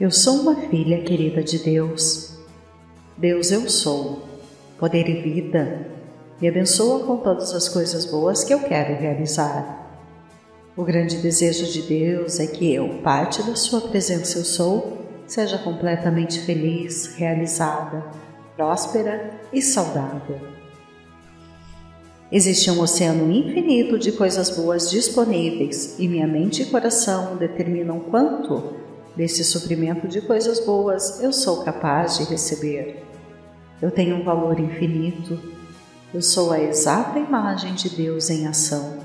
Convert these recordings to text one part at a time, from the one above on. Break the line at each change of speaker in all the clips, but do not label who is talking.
Eu sou uma filha querida de Deus. Deus eu sou, poder e vida, me abençoa com todas as coisas boas que eu quero realizar. O grande desejo de Deus é que eu, parte da Sua presença eu sou, seja completamente feliz, realizada, próspera e saudável. Existe um oceano infinito de coisas boas disponíveis e minha mente e coração determinam quanto desse suprimento de coisas boas eu sou capaz de receber. Eu tenho um valor infinito. Eu sou a exata imagem de Deus em ação.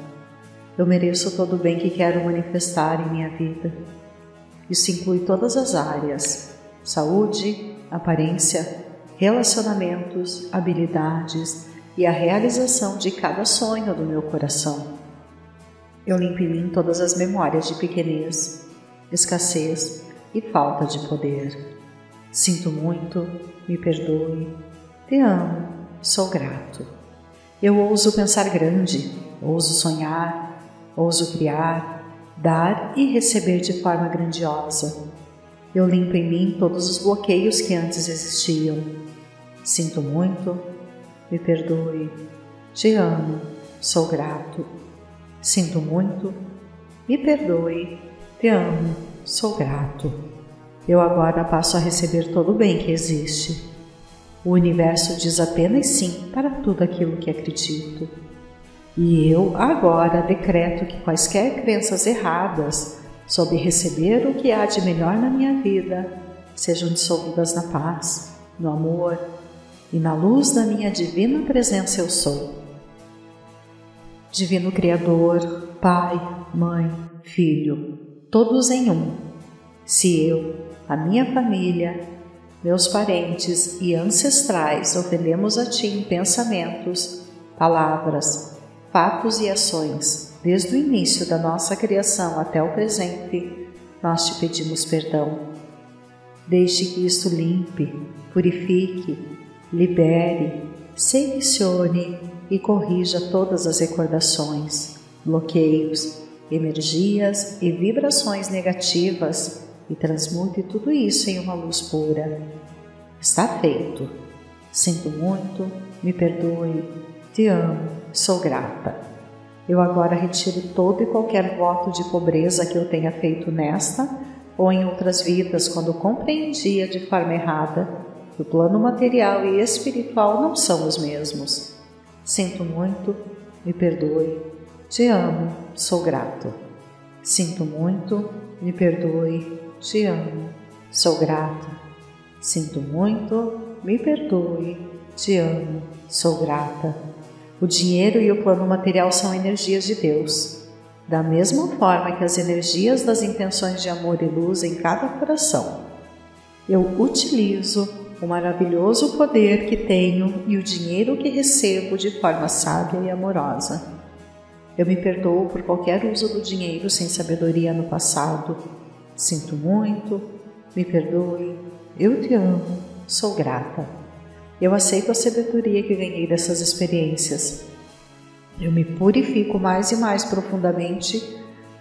Eu mereço todo o bem que quero manifestar em minha vida. Isso inclui todas as áreas: saúde, aparência, relacionamentos, habilidades e a realização de cada sonho do meu coração. Eu limpo em mim todas as memórias de pequenez, escassez e falta de poder. Sinto muito, me perdoe, te amo, sou grato. Eu ouso pensar grande, ouso sonhar, ouso criar, dar e receber de forma grandiosa. Eu limpo em mim todos os bloqueios que antes existiam. Sinto muito, me perdoe, te amo, sou grato. Sinto muito, me perdoe, te amo, sou grato. Eu agora passo a receber todo o bem que existe. O universo diz apenas sim para tudo aquilo que acredito. E eu agora decreto que quaisquer crenças erradas sobre receber o que há de melhor na minha vida sejam dissolvidas na paz, no amor e na luz da minha divina presença eu sou. Divino Criador, Pai, Mãe, Filho, todos em um. Se eu, a minha família, meus parentes e ancestrais ofendemos a Ti em pensamentos, palavras, fatos e ações, desde o início da nossa criação até o presente, nós te pedimos perdão. Deixe que isto limpe, purifique, libere, selecione e corrija todas as recordações, bloqueios, energias e vibrações negativas e transmute tudo isso em uma luz pura. Está feito. Sinto muito, me perdoe, te amo, sou grata. Eu agora retiro todo e qualquer voto de pobreza que eu tenha feito nesta ou em outras vidas quando compreendia de forma errada que o plano material e espiritual não são os mesmos. Sinto muito, me perdoe, te amo, sou grato. Sinto muito, me perdoe, te amo, sou grata. Sinto muito, me perdoe, te amo, sou grata. O dinheiro e o plano material são energias de Deus, da mesma forma que as energias das intenções de amor e luz em cada coração. Eu utilizo o maravilhoso poder que tenho e o dinheiro que recebo de forma sábia e amorosa. Eu me perdoo por qualquer uso do dinheiro sem sabedoria no passado Sinto muito, me perdoe, eu te amo, sou grata. Eu aceito a sabedoria que ganhei dessas experiências. Eu me purifico mais e mais profundamente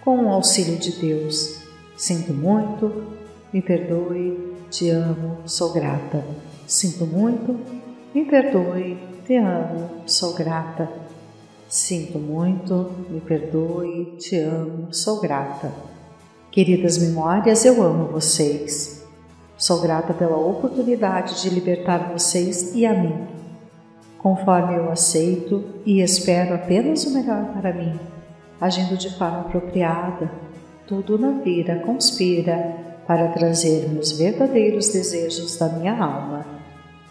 com o auxílio de Deus. Sinto muito, me perdoe, te amo, sou grata. Sinto muito, me perdoe, te amo, sou grata. Sinto muito, me perdoe, te amo, sou grata. Queridas memórias, eu amo vocês. Sou grata pela oportunidade de libertar vocês e a mim. Conforme eu aceito e espero apenas o melhor para mim, agindo de forma apropriada, tudo na vida conspira para trazer-me os verdadeiros desejos da minha alma.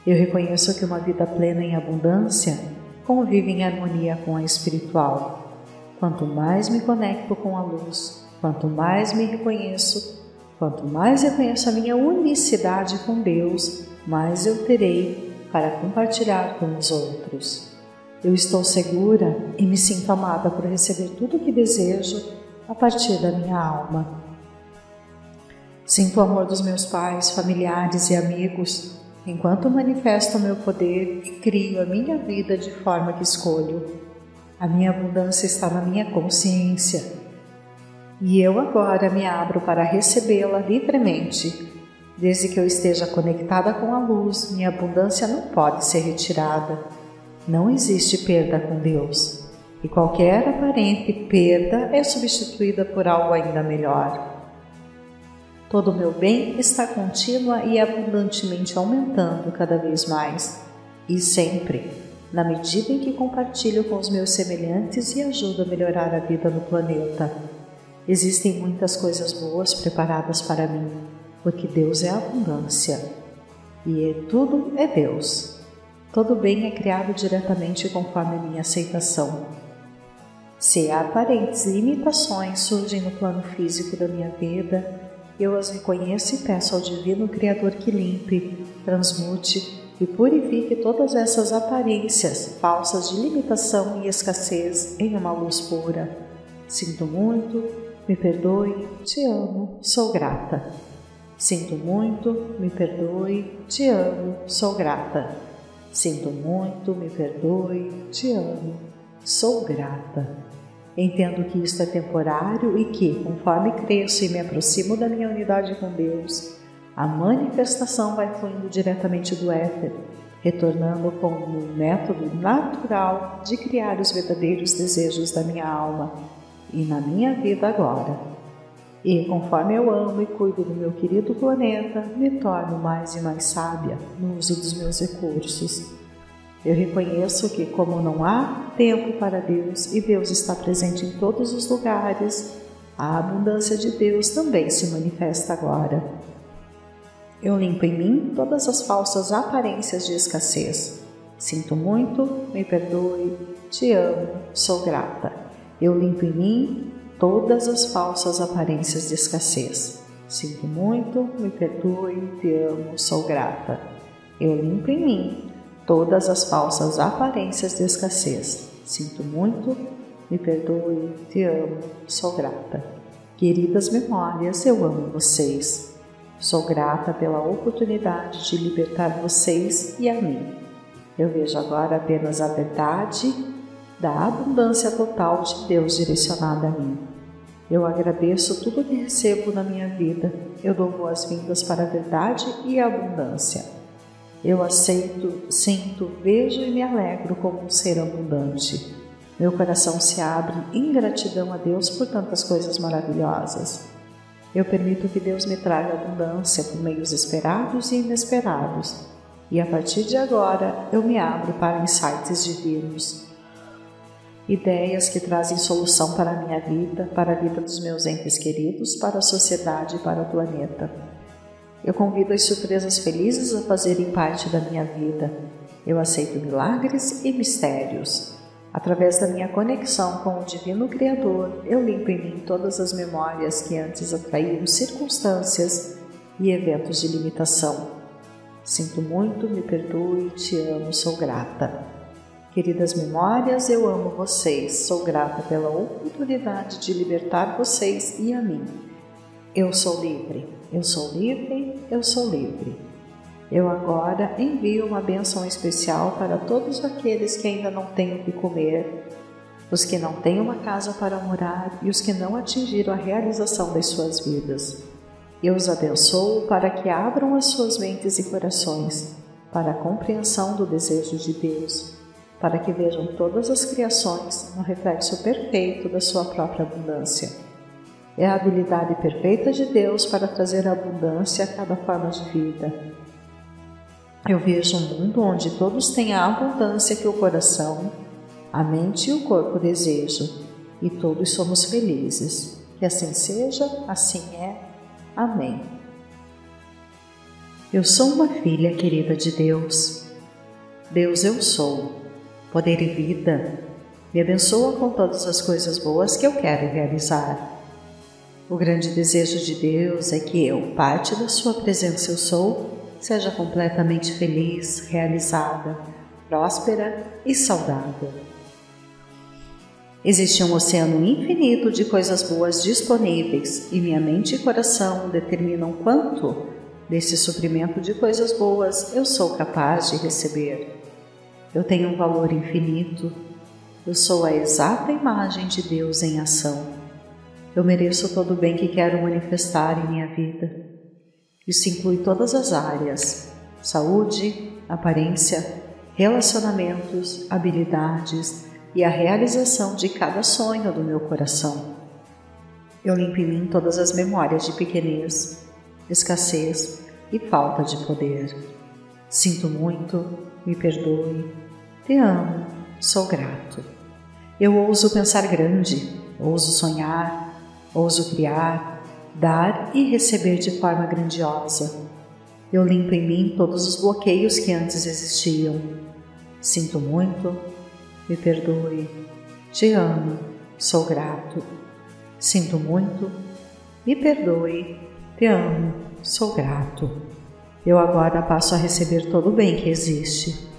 Eu reconheço que uma vida plena em abundância convive em harmonia com a espiritual. Quanto mais me conecto com a luz, Quanto mais me reconheço, quanto mais reconheço a minha unicidade com Deus, mais eu terei para compartilhar com os outros. Eu estou segura e me sinto amada por receber tudo o que desejo a partir da minha alma. Sinto o amor dos meus pais, familiares e amigos enquanto manifesto o meu poder e crio a minha vida de forma que escolho. A minha abundância está na minha consciência e eu agora me abro para recebê-la livremente, Desde que eu esteja conectada com a luz, minha abundância não pode ser retirada. Não existe perda com Deus, e qualquer aparente perda é substituída por algo ainda melhor. Todo o meu bem está contínua e abundantemente aumentando cada vez mais, e sempre, na medida em que compartilho com os meus semelhantes e ajudo a melhorar a vida no planeta. Existem muitas coisas boas preparadas para mim, porque Deus é abundância. E é, tudo é Deus. Todo bem é criado diretamente conforme a minha aceitação. Se aparentes limitações surgem no plano físico da minha vida, eu as reconheço e peço ao Divino Criador que limpe, transmute e purifique todas essas aparências falsas de limitação e escassez em uma luz pura. Sinto muito, me perdoe, te amo, sou grata. Sinto muito, me perdoe, te amo, sou grata. Sinto muito, me perdoe, te amo, sou grata. Entendo que isto é temporário e que, conforme cresço e me aproximo da minha unidade com Deus, a manifestação vai fluindo diretamente do éter, retornando como um método natural de criar os verdadeiros desejos da minha alma e na minha vida agora. E conforme eu amo e cuido do meu querido planeta, me torno mais e mais sábia no uso dos meus recursos eu reconheço que, como não há tempo para Deus e Deus está presente em todos os lugares, a abundância de Deus também se manifesta agora. Eu limpo em mim todas as falsas aparências de escassez. Sinto muito, me perdoe, te amo, sou grata. Eu limpo em mim todas as falsas aparências de escassez. Sinto muito, me perdoe, te amo, sou grata. Eu limpo em mim todas as falsas aparências de escassez. Sinto muito, me perdoe, te amo, sou grata. Queridas memórias, eu amo vocês. Sou grata pela oportunidade de libertar vocês e a mim. Eu vejo agora apenas a verdade da abundância total de Deus direcionada a mim. Eu agradeço tudo que recebo na minha vida. Eu dou boas-vindas para a verdade e a abundância. Eu aceito, sinto, vejo e me alegro como um ser abundante. Meu coração se abre em gratidão a Deus por tantas coisas maravilhosas. Eu permito que Deus me traga abundância por meios esperados e inesperados. E a partir de agora eu me abro para insights divinos. Ideias que trazem solução para a minha vida, para a vida dos meus entes queridos, para a sociedade e para o planeta. Eu convido as surpresas felizes a fazerem parte da minha vida. Eu aceito milagres e mistérios. Através da minha conexão com o Divino Criador, eu limpo em mim todas as memórias que antes atraíram circunstâncias e eventos de limitação. Sinto muito, me perdoe, te amo, sou grata. Queridas memórias, eu amo vocês, sou grata pela oportunidade de libertar vocês e a mim. Eu sou livre. Eu sou livre, eu sou livre. Eu agora envio uma bênção especial para todos aqueles que ainda não têm o que comer, os que não têm uma casa para morar e os que não atingiram a realização das suas vidas. Eu os abençoo para que abram as suas mentes e corações para a compreensão do desejo de Deus, para que vejam todas as criações no reflexo perfeito da sua própria abundância é a habilidade perfeita de Deus para trazer abundância a cada forma de vida. Eu vejo um mundo onde todos têm a abundância que o coração, a mente e o corpo desejam, e todos somos felizes. Que assim seja, assim é. Amém. Eu sou uma filha querida de Deus. Deus eu sou, poder e vida. Me abençoa com todas as coisas boas que eu quero realizar o grande desejo de Deus é que eu, parte da Sua presença eu sou, seja completamente feliz, realizada, próspera e saudável. Existe um oceano infinito de coisas boas disponíveis e minha mente e coração determinam quanto desse suprimento de coisas boas eu sou capaz de receber. Eu tenho um valor infinito. Eu sou a exata imagem de Deus em ação. Eu mereço todo o bem que quero manifestar em minha vida. Isso inclui todas as áreas: saúde, aparência, relacionamentos, habilidades e a realização de cada sonho do meu coração. Eu limpo em mim todas as memórias de pequenez, escassez e falta de poder. Sinto muito, me perdoe, te amo, sou grato. Eu ouso pensar grande, ouso sonhar, ouso criar, dar e receber de forma grandiosa. Eu limpo em mim todos os bloqueios que antes existiam. Sinto muito, me perdoe, te amo, sou grato. Sinto muito, me perdoe, te amo, sou grato. Eu agora passo a receber todo o bem que existe.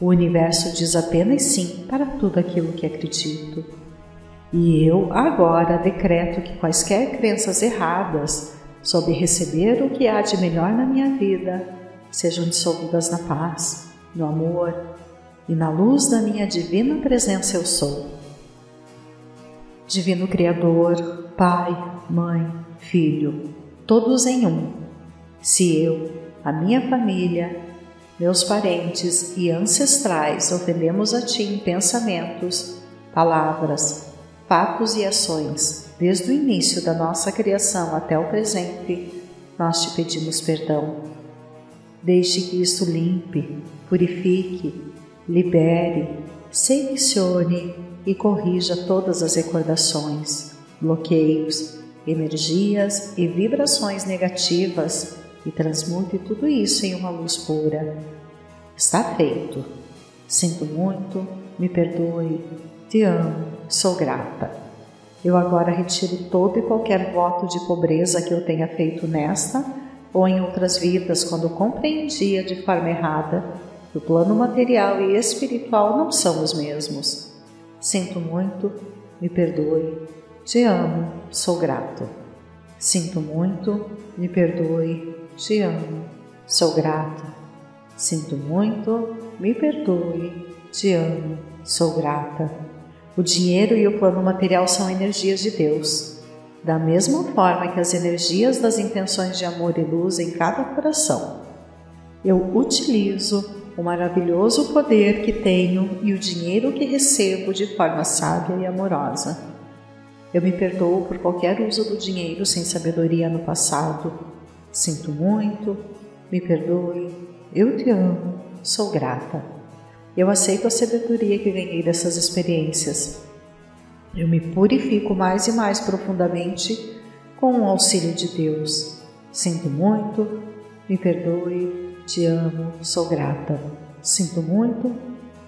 O universo diz apenas sim para tudo aquilo que acredito. E eu agora decreto que quaisquer crenças erradas sobre receber o que há de melhor na minha vida sejam dissolvidas na paz, no amor e na luz da minha divina presença eu sou. Divino Criador, Pai, Mãe, Filho, todos em um. Se eu, a minha família, meus parentes e ancestrais ofendemos a Ti em pensamentos, palavras, fatos e ações, desde o início da nossa criação até o presente, nós te pedimos perdão. Deixe que isso limpe, purifique, libere, selecione e corrija todas as recordações, bloqueios, energias e vibrações negativas e transmute tudo isso em uma luz pura. Está feito. Sinto muito, me perdoe, te amo, sou grata. Eu agora retiro todo e qualquer voto de pobreza que eu tenha feito nesta ou em outras vidas quando compreendia de forma errada que o plano material e espiritual não são os mesmos. Sinto muito, me perdoe, te amo, sou grato. Sinto muito, me perdoe, te amo, sou grata. Sinto muito, me perdoe, te amo, sou grata. O dinheiro e o plano material são energias de Deus, da mesma forma que as energias das intenções de amor e luz em cada coração. Eu utilizo o maravilhoso poder que tenho e o dinheiro que recebo de forma sábia e amorosa. Eu me perdoo por qualquer uso do dinheiro sem sabedoria no passado. Sinto muito, me perdoe, eu te amo, sou grata. Eu aceito a sabedoria que ganhei dessas experiências. Eu me purifico mais e mais profundamente com o auxílio de Deus. Sinto muito, me perdoe, te amo, sou grata. Sinto muito,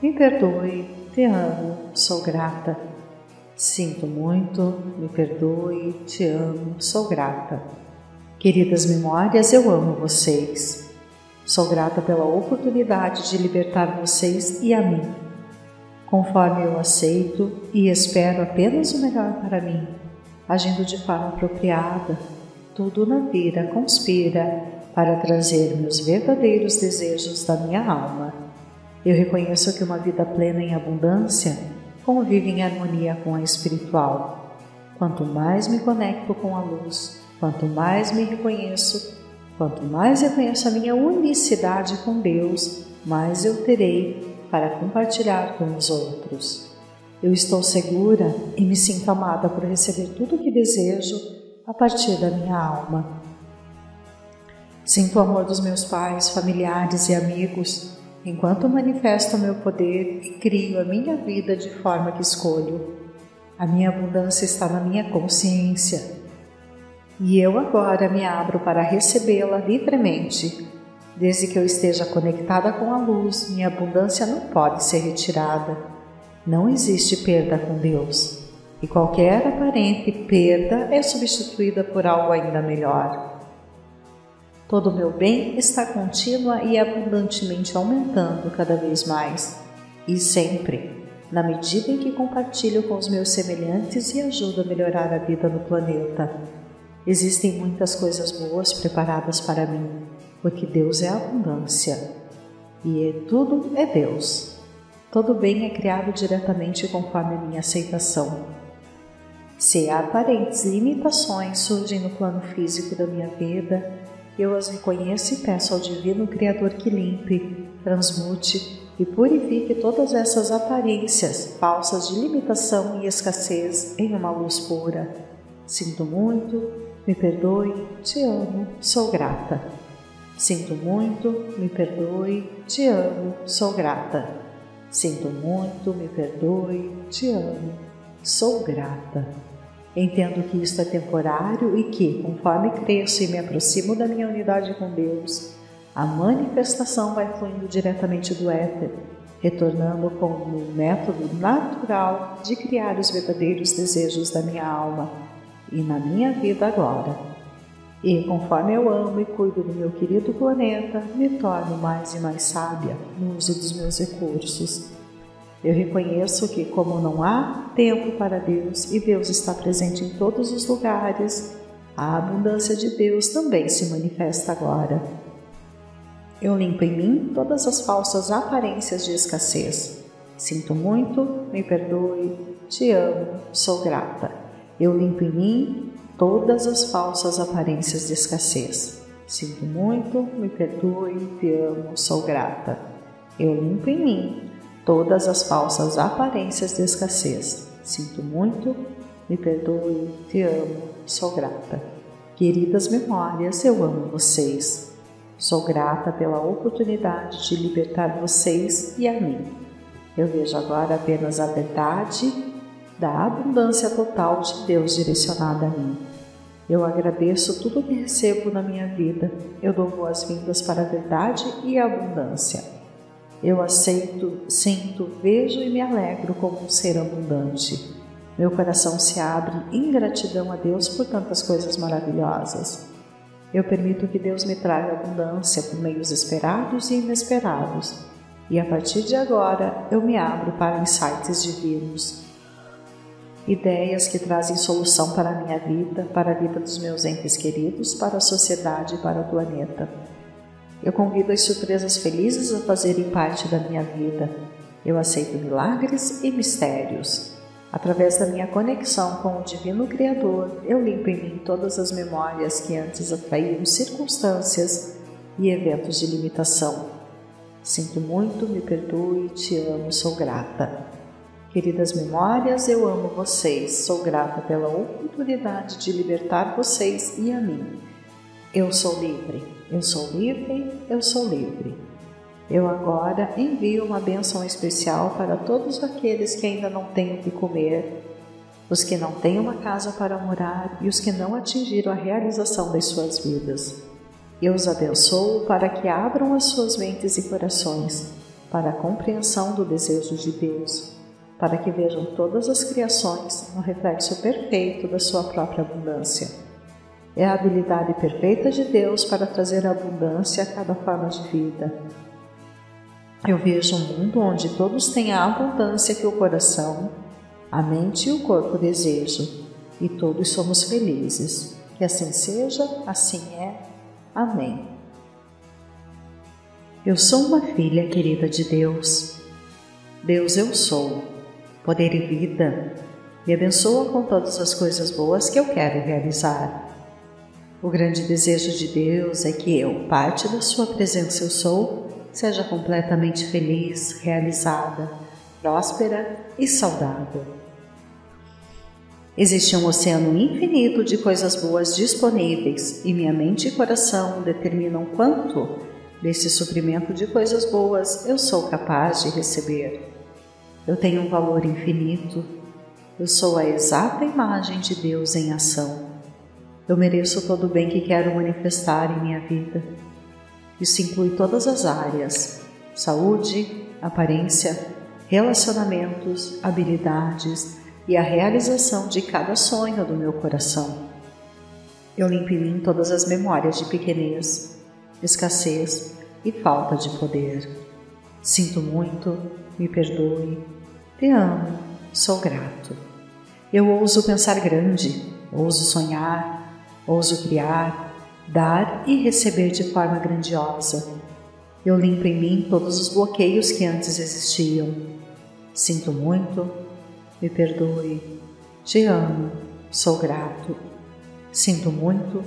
me perdoe, te amo, sou grata. Sinto muito, me perdoe, te amo, sou grata. Queridas memórias, eu amo vocês. Sou grata pela oportunidade de libertar vocês e a mim. Conforme eu aceito e espero apenas o melhor para mim, agindo de forma apropriada, tudo na vida conspira para trazer-me os verdadeiros desejos da minha alma. Eu reconheço que uma vida plena em abundância convive em harmonia com a espiritual. Quanto mais me conecto com a luz, quanto mais me reconheço, quanto mais reconheço a minha unicidade com Deus, mais eu terei para compartilhar com os outros. Eu estou segura e me sinto amada por receber tudo o que desejo a partir da minha alma. Sinto o amor dos meus pais, familiares e amigos enquanto manifesto o meu poder e crio a minha vida de forma que escolho. A minha abundância está na minha consciência e eu agora me abro para recebê-la livremente. Desde que eu esteja conectada com a luz, minha abundância não pode ser retirada. Não existe perda com Deus, e qualquer aparente perda é substituída por algo ainda melhor. Todo o meu bem está contínua e abundantemente aumentando cada vez mais, e sempre, na medida em que compartilho com os meus semelhantes e ajudo a melhorar a vida no planeta. Existem muitas coisas boas preparadas para mim, porque Deus é abundância. E é, tudo é Deus. Todo bem é criado diretamente conforme a minha aceitação. Se aparentes limitações surgem no plano físico da minha vida, eu as reconheço e peço ao Divino Criador que limpe, transmute e purifique todas essas aparências falsas de limitação e escassez em uma luz pura. Sinto muito, me perdoe, te amo, sou grata. Sinto muito, me perdoe, te amo, sou grata. Sinto muito, me perdoe, te amo, sou grata. Entendo que isto é temporário e que, conforme cresço e me aproximo da minha unidade com Deus, a manifestação vai fluindo diretamente do éter, retornando com o método natural de criar os verdadeiros desejos da minha alma e na minha vida agora. E conforme eu amo e cuido do meu querido planeta, me torno mais e mais sábia no uso dos meus recursos eu reconheço que, como não há tempo para Deus e Deus está presente em todos os lugares, a abundância de Deus também se manifesta agora. Eu limpo em mim todas as falsas aparências de escassez. Sinto muito, me perdoe, te amo, sou grata. Eu limpo em mim todas as falsas aparências de escassez. Sinto muito, me perdoe, te amo, sou grata. Eu limpo em mim todas as falsas aparências de escassez. Sinto muito, me perdoe, te amo, sou grata. Queridas memórias, eu amo vocês. Sou grata pela oportunidade de libertar vocês e a mim. Eu vejo agora apenas a verdade da abundância total de Deus direcionada a mim. Eu agradeço tudo que recebo na minha vida. Eu dou boas-vindas para a verdade e a abundância. Eu aceito, sinto, vejo e me alegro como um ser abundante. Meu coração se abre em gratidão a Deus por tantas coisas maravilhosas. Eu permito que Deus me traga abundância por meios esperados e inesperados. E a partir de agora eu me abro para insights divinos. Ideias que trazem solução para a minha vida, para a vida dos meus entes queridos, para a sociedade e para o planeta. Eu convido as surpresas felizes a fazerem parte da minha vida. Eu aceito milagres e mistérios. Através da minha conexão com o Divino Criador, eu limpo em mim todas as memórias que antes atraíram circunstâncias e eventos de limitação. Sinto muito, me perdoe, te amo, sou grata. Queridas memórias, eu amo vocês, sou grata pela oportunidade de libertar vocês e a mim. Eu sou livre. Eu sou livre, eu sou livre. Eu agora envio uma bênção especial para todos aqueles que ainda não têm o que comer, os que não têm uma casa para morar e os que não atingiram a realização das suas vidas. Eu os abençoo para que abram as suas mentes e corações para a compreensão do desejo de Deus, para que vejam todas as criações no reflexo perfeito da sua própria abundância é a habilidade perfeita de Deus para trazer abundância a cada forma de vida. Eu vejo um mundo onde todos têm a abundância que o coração, a mente e o corpo desejam, e todos somos felizes. Que assim seja, assim é. Amém. Eu sou uma filha querida de Deus. Deus eu sou, poder e vida. Me abençoa com todas as coisas boas que eu quero realizar. O grande desejo de Deus é que eu, parte da Sua presença eu sou, seja completamente feliz, realizada, próspera e saudável. Existe um oceano infinito de coisas boas disponíveis e minha mente e coração determinam quanto desse suprimento de coisas boas eu sou capaz de receber. Eu tenho um valor infinito. Eu sou a exata imagem de Deus em ação. Eu mereço todo o bem que quero manifestar em minha vida. Isso inclui todas as áreas: saúde, aparência, relacionamentos, habilidades e a realização de cada sonho do meu coração. Eu limpo em mim todas as memórias de pequenez, escassez e falta de poder. Sinto muito, me perdoe, te amo, sou grato. Eu ouso pensar grande, ouso sonhar, Ouso criar, dar e receber de forma grandiosa. Eu limpo em mim todos os bloqueios que antes existiam. Sinto muito, me perdoe, te amo, sou grato. Sinto muito,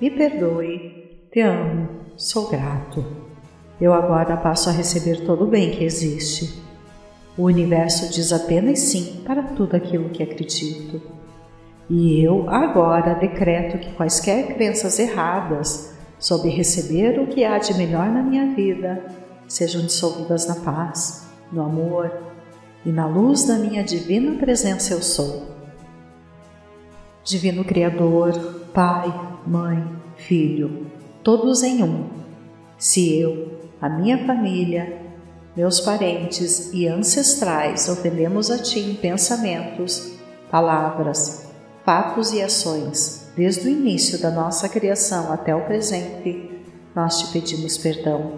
me perdoe, te amo, sou grato. Eu agora passo a receber todo o bem que existe. O universo diz apenas sim para tudo aquilo que acredito. E eu agora decreto que quaisquer crenças erradas sobre receber o que há de melhor na minha vida sejam dissolvidas na paz, no amor e na luz da minha divina presença eu sou. Divino Criador, Pai, Mãe, Filho, todos em um. Se eu, a minha família, meus parentes e ancestrais ofendemos a Ti em pensamentos, palavras, fatos e ações, desde o início da nossa criação até o presente, nós te pedimos perdão.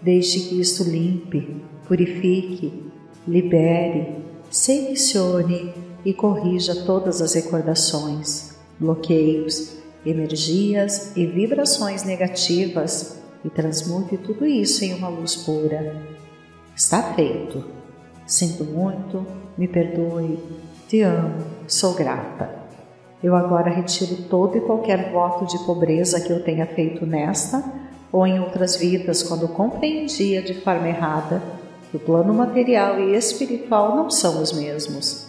Deixe que isto limpe, purifique, libere, selecione e corrija todas as recordações, bloqueios, energias e vibrações negativas e transmute tudo isso em uma luz pura. Está feito. Sinto muito, me perdoe, te amo, sou grata. Eu agora retiro todo e qualquer voto de pobreza que eu tenha feito nesta ou em outras vidas quando compreendia de forma errada que o plano material e espiritual não são os mesmos.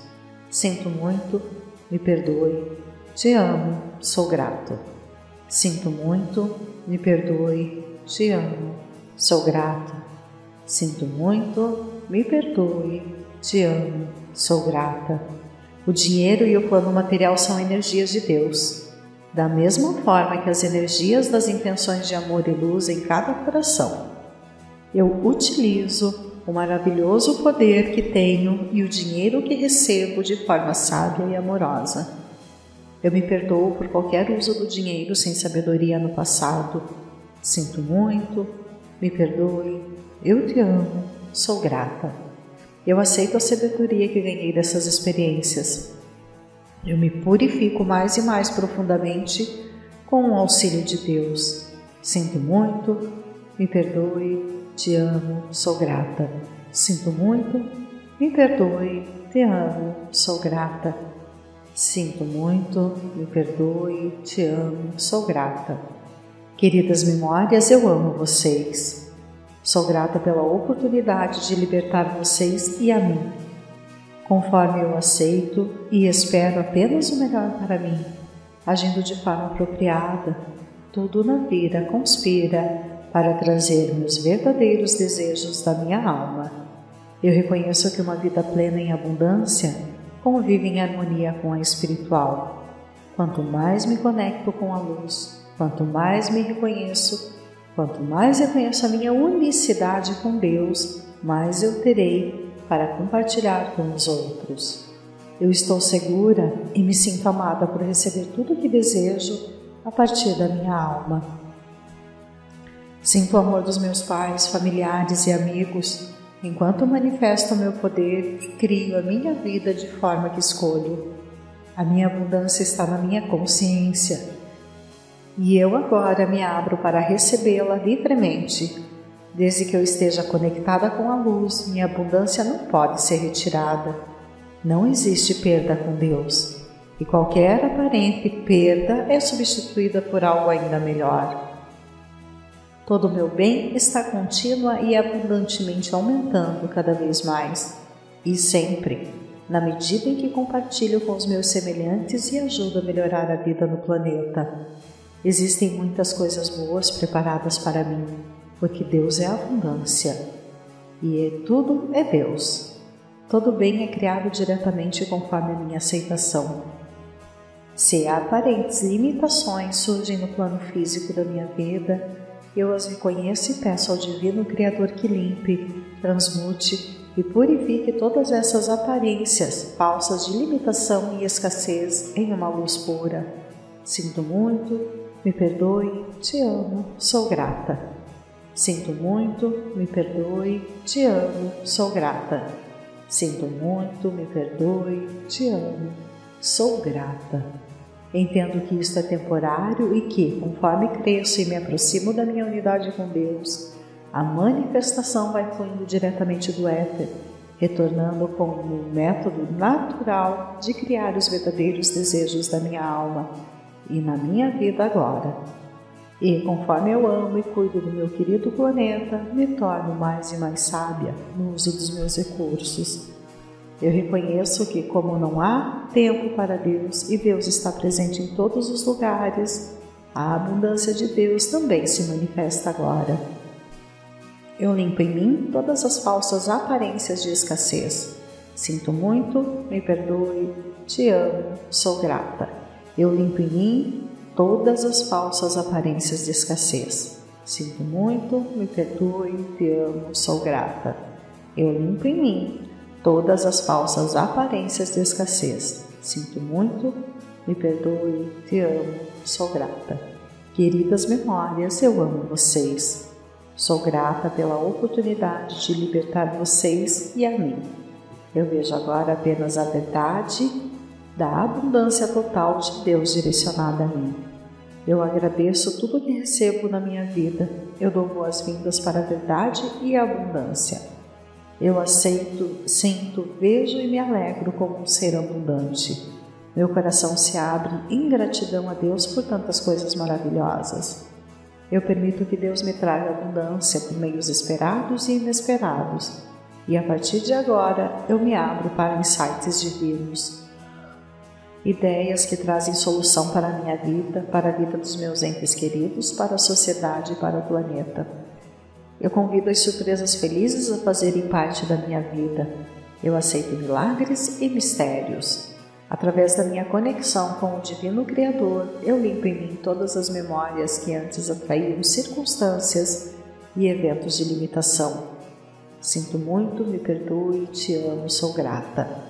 Sinto muito, me perdoe, te amo, sou grato. Sinto muito, me perdoe, te amo, sou grata. Sinto muito, me perdoe, te amo, sou grata. O dinheiro e o plano material são energias de Deus, da mesma forma que as energias das intenções de amor e luz em cada coração. Eu utilizo o maravilhoso poder que tenho e o dinheiro que recebo de forma sábia e amorosa. Eu me perdoo por qualquer uso do dinheiro sem sabedoria no passado. Sinto muito, me perdoe, eu te amo, sou grata. Eu aceito a sabedoria que ganhei dessas experiências. Eu me purifico mais e mais profundamente com o auxílio de Deus. Sinto muito, me perdoe, te amo, sou grata. Sinto muito, me perdoe, te amo, sou grata. Sinto muito, me perdoe, te amo, sou grata. Queridas memórias, eu amo vocês. Sou grata pela oportunidade de libertar vocês e a mim. Conforme eu aceito e espero apenas o melhor para mim, agindo de forma apropriada, tudo na vida conspira para trazer meus verdadeiros desejos da minha alma. Eu reconheço que uma vida plena em abundância convive em harmonia com a espiritual. Quanto mais me conecto com a luz, quanto mais me reconheço, quanto mais reconheço a minha unicidade com Deus, mais eu terei para compartilhar com os outros. Eu estou segura e me sinto amada por receber tudo o que desejo a partir da minha alma. Sinto o amor dos meus pais, familiares e amigos, enquanto manifesto o meu poder e crio a minha vida de forma que escolho. A minha abundância está na minha consciência e eu agora me abro para recebê-la livremente. Desde que eu esteja conectada com a luz, minha abundância não pode ser retirada. Não existe perda com Deus, e qualquer aparente perda é substituída por algo ainda melhor. Todo o meu bem está contínua e abundantemente aumentando cada vez mais, e sempre, na medida em que compartilho com os meus semelhantes e ajudo a melhorar a vida no planeta. Existem muitas coisas boas preparadas para mim, porque Deus é abundância. E tudo é Deus. Todo bem é criado diretamente conforme a minha aceitação. Se aparentes limitações surgem no plano físico da minha vida, eu as reconheço e peço ao Divino Criador que limpe, transmute e purifique todas essas aparências falsas de limitação e escassez em uma luz pura. Sinto muito, me perdoe, te amo, sou grata. Sinto muito, me perdoe, te amo, sou grata. Sinto muito, me perdoe, te amo, sou grata. Entendo que isto é temporário e que, conforme cresço e me aproximo da minha unidade com Deus, a manifestação vai fluindo diretamente do éter, retornando como um método natural de criar os verdadeiros desejos da minha alma e na minha vida agora. E conforme eu amo e cuido do meu querido planeta, me torno mais e mais sábia no uso dos meus recursos. Eu reconheço que, como não há tempo para Deus e Deus está presente em todos os lugares, a abundância de Deus também se manifesta agora. Eu limpo em mim todas as falsas aparências de escassez. Sinto muito, me perdoe, te amo, sou grata. Eu limpo em mim todas as falsas aparências de escassez. Sinto muito, me perdoe, te amo, sou grata. Eu limpo em mim todas as falsas aparências de escassez. Sinto muito, me perdoe, te amo, sou grata. Queridas memórias, eu amo vocês. Sou grata pela oportunidade de libertar vocês e a mim. Eu vejo agora apenas a verdade da abundância total de Deus direcionada a mim. Eu agradeço tudo que recebo na minha vida. Eu dou boas-vindas para a verdade e a abundância. Eu aceito, sinto, vejo e me alegro como um ser abundante. Meu coração se abre em gratidão a Deus por tantas coisas maravilhosas. Eu permito que Deus me traga abundância por meios esperados e inesperados. E a partir de agora eu me abro para insights divinos. Ideias que trazem solução para a minha vida, para a vida dos meus entes queridos, para a sociedade e para o planeta. Eu convido as surpresas felizes a fazerem parte da minha vida. Eu aceito milagres e mistérios. Através da minha conexão com o Divino Criador, eu limpo em mim todas as memórias que antes atraíam circunstâncias e eventos de limitação. Sinto muito, me perdoe, te amo, sou grata.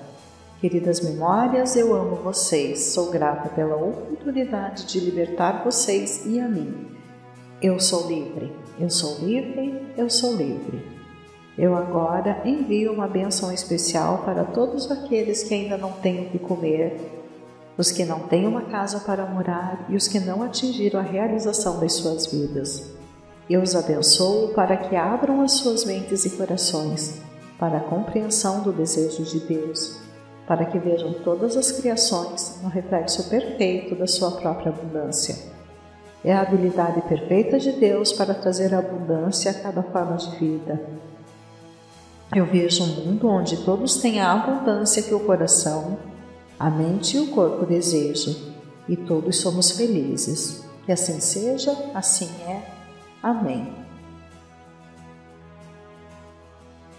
Queridas memórias, eu amo vocês, sou grata pela oportunidade de libertar vocês e a mim. Eu sou livre, eu sou livre, eu sou livre. Eu agora envio uma bênção especial para todos aqueles que ainda não têm o que comer, os que não têm uma casa para morar e os que não atingiram a realização das suas vidas. Eu os abençoo para que abram as suas mentes e corações para a compreensão do desejo de Deus, para que vejam todas as criações no reflexo perfeito da sua própria abundância. É a habilidade perfeita de Deus para trazer abundância a cada forma de vida eu vejo um mundo onde todos têm a abundância que o coração, a mente e o corpo desejam, e todos somos felizes. Que assim seja, assim é. Amém.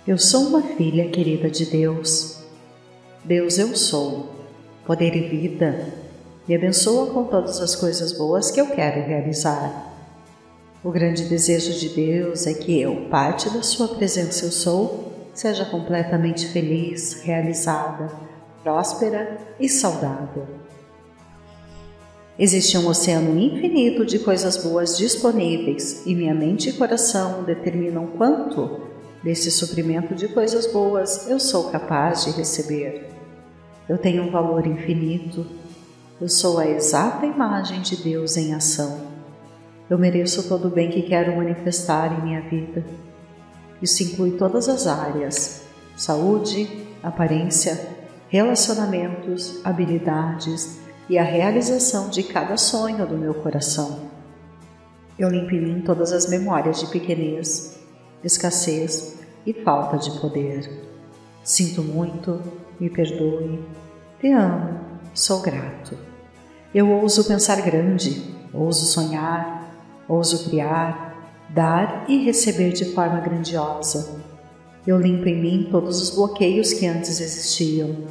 Eu sou uma filha querida de Deus. Deus eu sou, poder e vida, e abençoa com todas as coisas boas que eu quero realizar. O grande desejo de Deus é que eu, parte da Sua presença eu sou, seja completamente feliz, realizada, próspera e saudável. Existe um oceano infinito de coisas boas disponíveis e minha mente e coração determinam quanto desse suprimento de coisas boas eu sou capaz de receber. Eu tenho um valor infinito. Eu sou a exata imagem de Deus em ação. Eu mereço todo o bem que quero manifestar em minha vida. Isso inclui todas as áreas: saúde, aparência, relacionamentos, habilidades e a realização de cada sonho do meu coração. Eu limpo em mim todas as memórias de pequenez, escassez e falta de poder. Sinto muito, me perdoe, te amo, sou grato. Eu ouso pensar grande, ouso sonhar, ouso criar, dar e receber de forma grandiosa. Eu limpo em mim todos os bloqueios que antes existiam.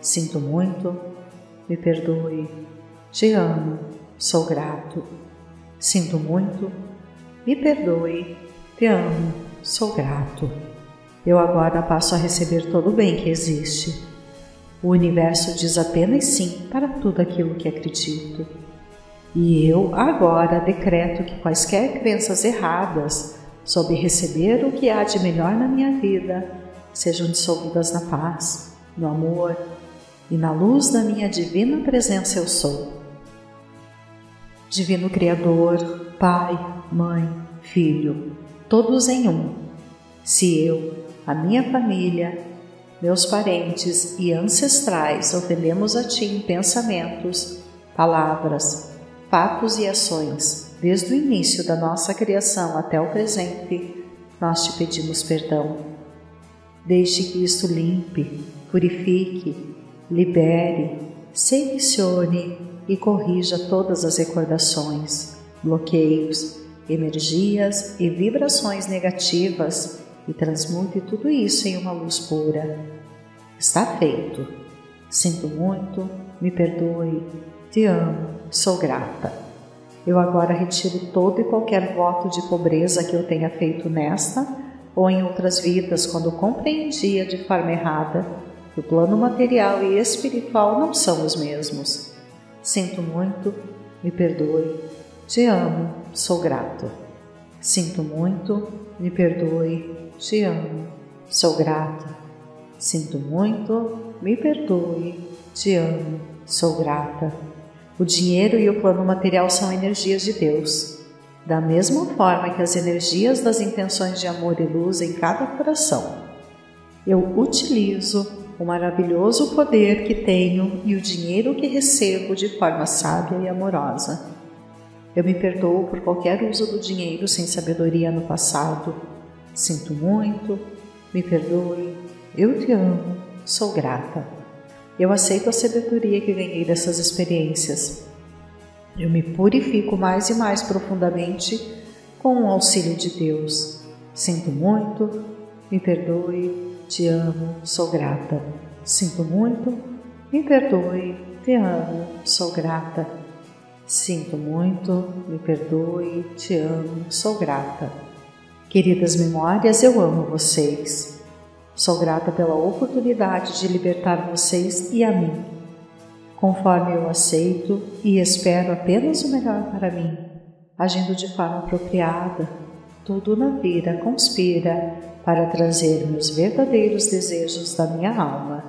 Sinto muito, me perdoe, te amo, sou grato. Sinto muito, me perdoe, te amo, sou grato. Eu agora passo a receber todo o bem que existe. O universo diz apenas sim para tudo aquilo que acredito. E eu agora decreto que quaisquer crenças erradas sobre receber o que há de melhor na minha vida sejam dissolvidas na paz, no amor e na luz da minha divina presença eu sou. Divino Criador, Pai, Mãe, Filho, todos em um. Se eu, a minha família, meus parentes e ancestrais ofendemos a Ti em pensamentos, palavras, fatos e ações, desde o início da nossa criação até o presente, nós te pedimos perdão. Deixe que isto limpe, purifique, libere, selecione e corrija todas as recordações, bloqueios, energias e vibrações negativas e transmute tudo isso em uma luz pura. Está feito. Sinto muito, me perdoe, te amo, sou grata. Eu agora retiro todo e qualquer voto de pobreza que eu tenha feito nesta ou em outras vidas quando compreendia de forma errada que o plano material e espiritual não são os mesmos. Sinto muito, me perdoe, te amo, sou grato. Sinto muito, me perdoe, te amo, sou grata. Sinto muito, me perdoe, te amo, sou grata. O dinheiro e o plano material são energias de Deus, da mesma forma que as energias das intenções de amor e luz em cada coração. Eu utilizo o maravilhoso poder que tenho e o dinheiro que recebo de forma sábia e amorosa. Eu me perdoo por qualquer uso do dinheiro sem sabedoria no passado Sinto muito, me perdoe, eu te amo, sou grata. Eu aceito a sabedoria que ganhei dessas experiências. Eu me purifico mais e mais profundamente com o auxílio de Deus. Sinto muito, me perdoe, te amo, sou grata. Sinto muito, me perdoe, te amo, sou grata. Sinto muito, me perdoe, te amo, sou grata. Queridas memórias, eu amo vocês. Sou grata pela oportunidade de libertar vocês e a mim. Conforme eu aceito e espero apenas o melhor para mim, agindo de forma apropriada, tudo na vida conspira para trazer meus verdadeiros desejos da minha alma.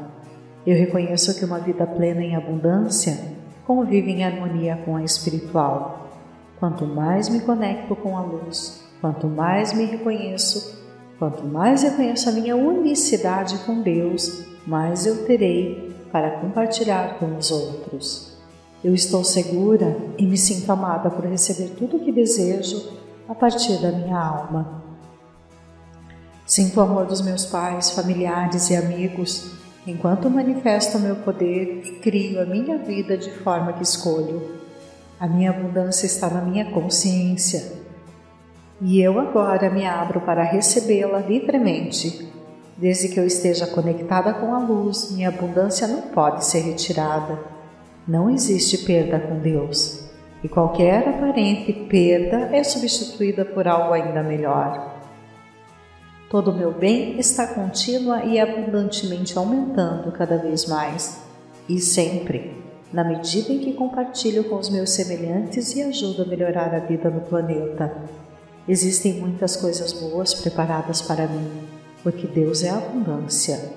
Eu reconheço que uma vida plena em abundância convive em harmonia com a espiritual. Quanto mais me conecto com a luz, Quanto mais me reconheço, quanto mais reconheço a minha unicidade com Deus, mais eu terei para compartilhar com os outros. Eu estou segura e me sinto amada por receber tudo o que desejo a partir da minha alma. Sinto o amor dos meus pais, familiares e amigos enquanto manifesto o meu poder crio a minha vida de forma que escolho. A minha abundância está na minha consciência e eu agora me abro para recebê-la livremente. Desde que eu esteja conectada com a luz, minha abundância não pode ser retirada. Não existe perda com Deus, e qualquer aparente perda é substituída por algo ainda melhor. Todo o meu bem está contínua e abundantemente aumentando cada vez mais, e sempre, na medida em que compartilho com os meus semelhantes e ajudo a melhorar a vida no planeta. Existem muitas coisas boas preparadas para mim, porque Deus é abundância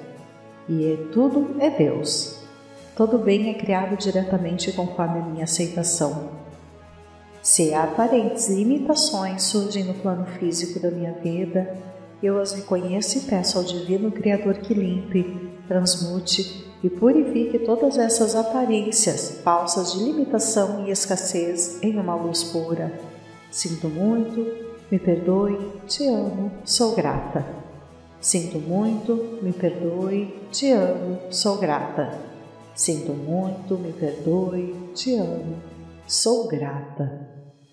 e é tudo é Deus. Todo bem é criado diretamente conforme a minha aceitação. Se aparentes limitações surgem no plano físico da minha vida, eu as reconheço e peço ao Divino Criador que limpe, transmute e purifique todas essas aparências falsas de limitação e escassez em uma luz pura. Sinto muito, me perdoe, te amo, sou grata. Sinto muito, me perdoe, te amo, sou grata. Sinto muito, me perdoe, te amo, sou grata.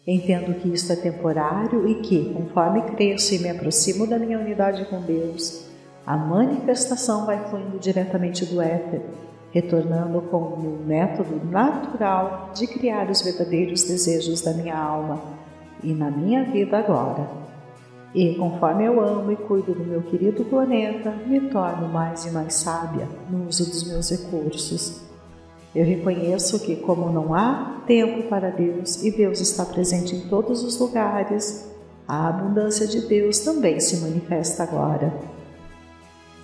Entendo que isto é temporário e que, conforme cresço e me aproximo da minha unidade com Deus, a manifestação vai fluindo diretamente do éter, retornando com o método natural de criar os verdadeiros desejos da minha alma e na minha vida agora. E conforme eu amo e cuido do meu querido planeta, me torno mais e mais sábia no uso dos meus recursos. Eu reconheço que, como não há tempo para Deus e Deus está presente em todos os lugares, a abundância de Deus também se manifesta agora.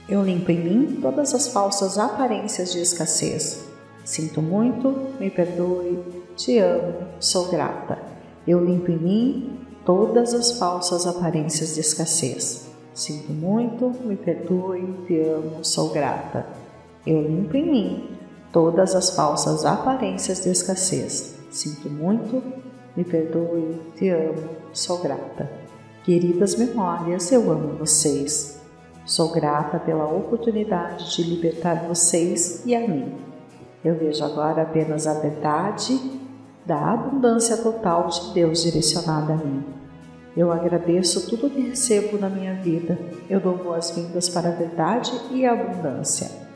Eu limpo em mim todas as falsas aparências de escassez. Sinto muito, me perdoe, te amo, sou grata. Eu limpo em mim todas as falsas aparências de escassez. Sinto muito, me perdoe, te amo, sou grata. Eu limpo em mim todas as falsas aparências de escassez. Sinto muito, me perdoe, te amo, sou grata. Queridas memórias, eu amo vocês. Sou grata pela oportunidade de libertar vocês e a mim. Eu vejo agora apenas a verdade da abundância total de Deus direcionada a mim. Eu agradeço tudo que recebo na minha vida. Eu dou boas-vindas para a verdade e a abundância.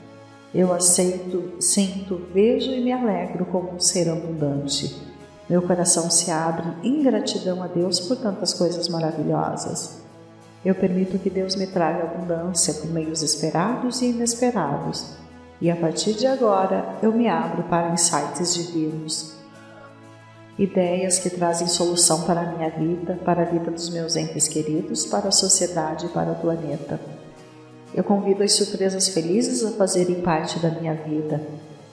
Eu aceito, sinto, vejo e me alegro como um ser abundante. Meu coração se abre em gratidão a Deus por tantas coisas maravilhosas. Eu permito que Deus me traga abundância por meios esperados e inesperados. E a partir de agora eu me abro para insights divinos, ideias que trazem solução para a minha vida, para a vida dos meus entes queridos, para a sociedade e para o planeta. Eu convido as surpresas felizes a fazerem parte da minha vida.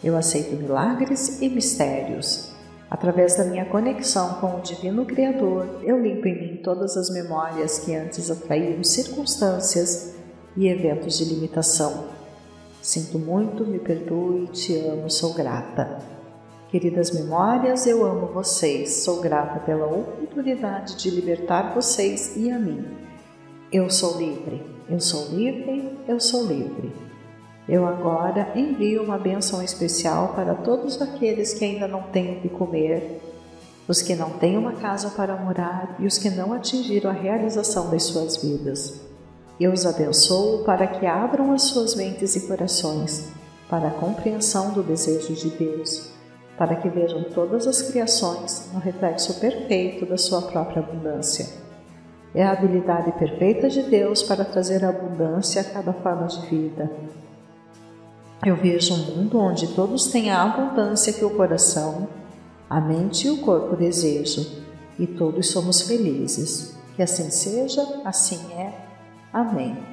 Eu aceito milagres e mistérios. Através da minha conexão com o Divino Criador, eu limpo em mim todas as memórias que antes atraíram circunstâncias e eventos de limitação. Sinto muito, me perdoe, te amo, sou grata. Queridas memórias, eu amo vocês, sou grata pela oportunidade de libertar vocês e a mim. Eu sou livre, eu sou livre, eu sou livre. Eu agora envio uma bênção especial para todos aqueles que ainda não têm o que comer, os que não têm uma casa para morar e os que não atingiram a realização das suas vidas. Eu os abençoo para que abram as suas mentes e corações para a compreensão do desejo de Deus, para que vejam todas as criações no reflexo perfeito da sua própria abundância. É a habilidade perfeita de Deus para trazer abundância a cada forma de vida eu vejo um mundo onde todos têm a abundância que o coração, a mente e o corpo desejam, e todos somos felizes. Que assim seja, assim é. Amém.